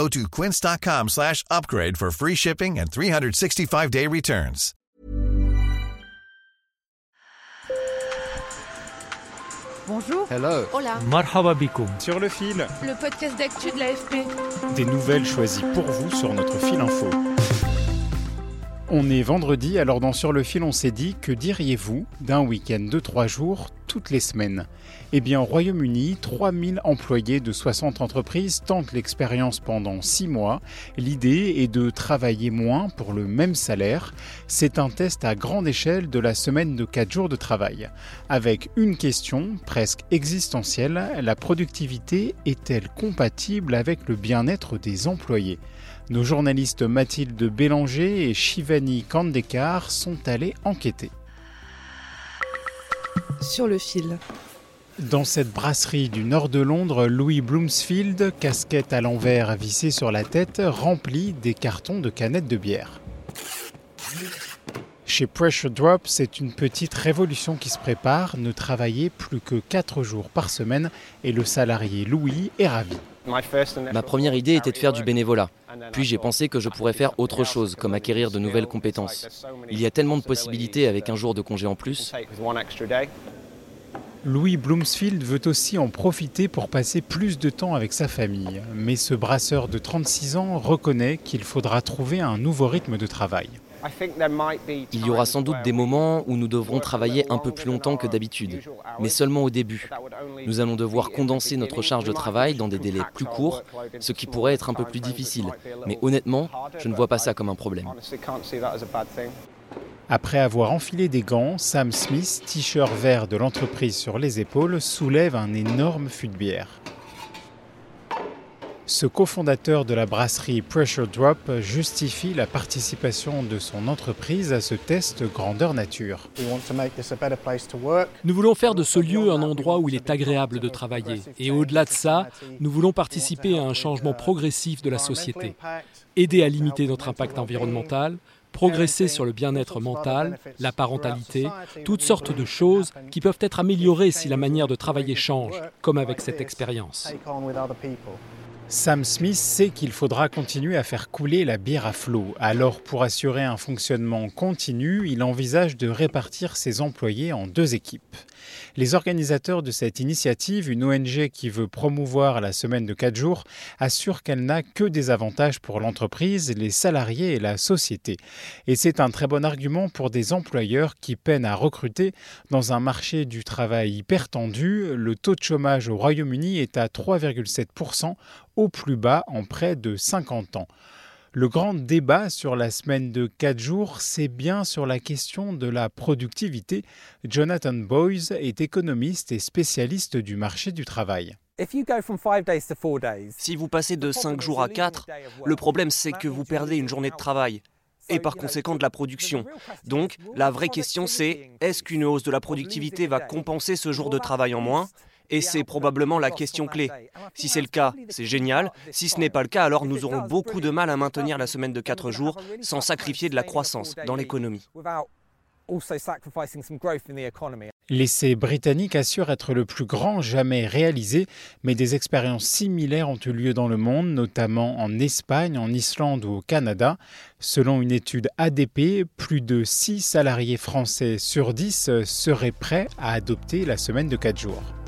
Go to quince.com slash upgrade for free shipping and 365-day returns. Bonjour. Hello. Hola. Marhaba bikoum. Sur le fil, Le podcast d'actu de l'AFP. des nouvelles choisies pour vous sur notre fil info. On est vendredi, alors dans Sur le fil, on s'est dit que diriez-vous d'un week-end de 3 jours toutes les semaines Eh bien, au Royaume-Uni, 3000 employés de 60 entreprises tentent l'expérience pendant 6 mois. L'idée est de travailler moins pour le même salaire. C'est un test à grande échelle de la semaine de 4 jours de travail. Avec une question presque existentielle, la productivité est-elle compatible avec le bien-être des employés? Nos journalistes Mathilde Bélanger et Shivani Kandekar sont allés enquêter. Sur le fil. Dans cette brasserie du nord de Londres, Louis Bloomsfield, casquette à l'envers vissée sur la tête, remplit des cartons de canettes de bière. Chez Pressure Drop, c'est une petite révolution qui se prépare, ne travailler plus que 4 jours par semaine et le salarié Louis est ravi. Ma première idée était de faire du bénévolat. Puis j'ai pensé que je pourrais faire autre chose, comme acquérir de nouvelles compétences. Il y a tellement de possibilités avec un jour de congé en plus. Louis Bloomsfield veut aussi en profiter pour passer plus de temps avec sa famille. Mais ce brasseur de 36 ans reconnaît qu'il faudra trouver un nouveau rythme de travail. Il y aura sans doute des moments où nous devrons travailler un peu plus longtemps que d'habitude, mais seulement au début. Nous allons devoir condenser notre charge de travail dans des délais plus courts, ce qui pourrait être un peu plus difficile. Mais honnêtement, je ne vois pas ça comme un problème. Après avoir enfilé des gants, Sam Smith, t-shirt vert de l'entreprise sur les épaules, soulève un énorme fût de bière. Ce cofondateur de la brasserie Pressure Drop justifie la participation de son entreprise à ce test grandeur nature. Nous voulons faire de ce lieu un endroit où il est agréable de travailler. Et au-delà de ça, nous voulons participer à un changement progressif de la société. Aider à limiter notre impact environnemental, progresser sur le bien-être mental, la parentalité, toutes sortes de choses qui peuvent être améliorées si la manière de travailler change, comme avec cette expérience. Sam Smith sait qu'il faudra continuer à faire couler la bière à flot. Alors, pour assurer un fonctionnement continu, il envisage de répartir ses employés en deux équipes. Les organisateurs de cette initiative, une ONG qui veut promouvoir la semaine de 4 jours, assurent qu'elle n'a que des avantages pour l'entreprise, les salariés et la société. Et c'est un très bon argument pour des employeurs qui peinent à recruter dans un marché du travail hyper tendu. Le taux de chômage au Royaume-Uni est à 3,7%, au plus bas en près de 50 ans. Le grand débat sur la semaine de 4 jours, c'est bien sur la question de la productivité. Jonathan Boyes est économiste et spécialiste du marché du travail. Si vous passez de 5 jours à 4, le problème c'est que vous perdez une journée de travail et par conséquent de la production. Donc la vraie question c'est est-ce qu'une hausse de la productivité va compenser ce jour de travail en moins? Et c'est probablement la question clé. Si c'est le cas, c'est génial. Si ce n'est pas le cas, alors nous aurons beaucoup de mal à maintenir la semaine de 4 jours sans sacrifier de la croissance dans l'économie. L'essai britannique assure être le plus grand jamais réalisé, mais des expériences similaires ont eu lieu dans le monde, notamment en Espagne, en Islande ou au Canada. Selon une étude ADP, plus de 6 salariés français sur 10 seraient prêts à adopter la semaine de 4 jours.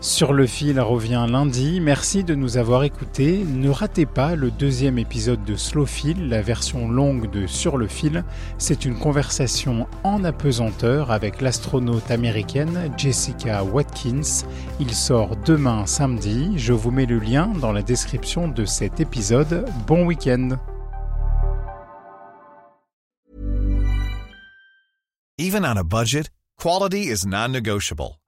Sur le fil revient lundi. Merci de nous avoir écoutés. Ne ratez pas le deuxième épisode de Slow Fil, la version longue de Sur le fil. C'est une conversation en apesanteur avec l'astronaute américaine Jessica Watkins. Il sort demain samedi. Je vous mets le lien dans la description de cet épisode. Bon week-end. Even on a budget, quality is non-negotiable.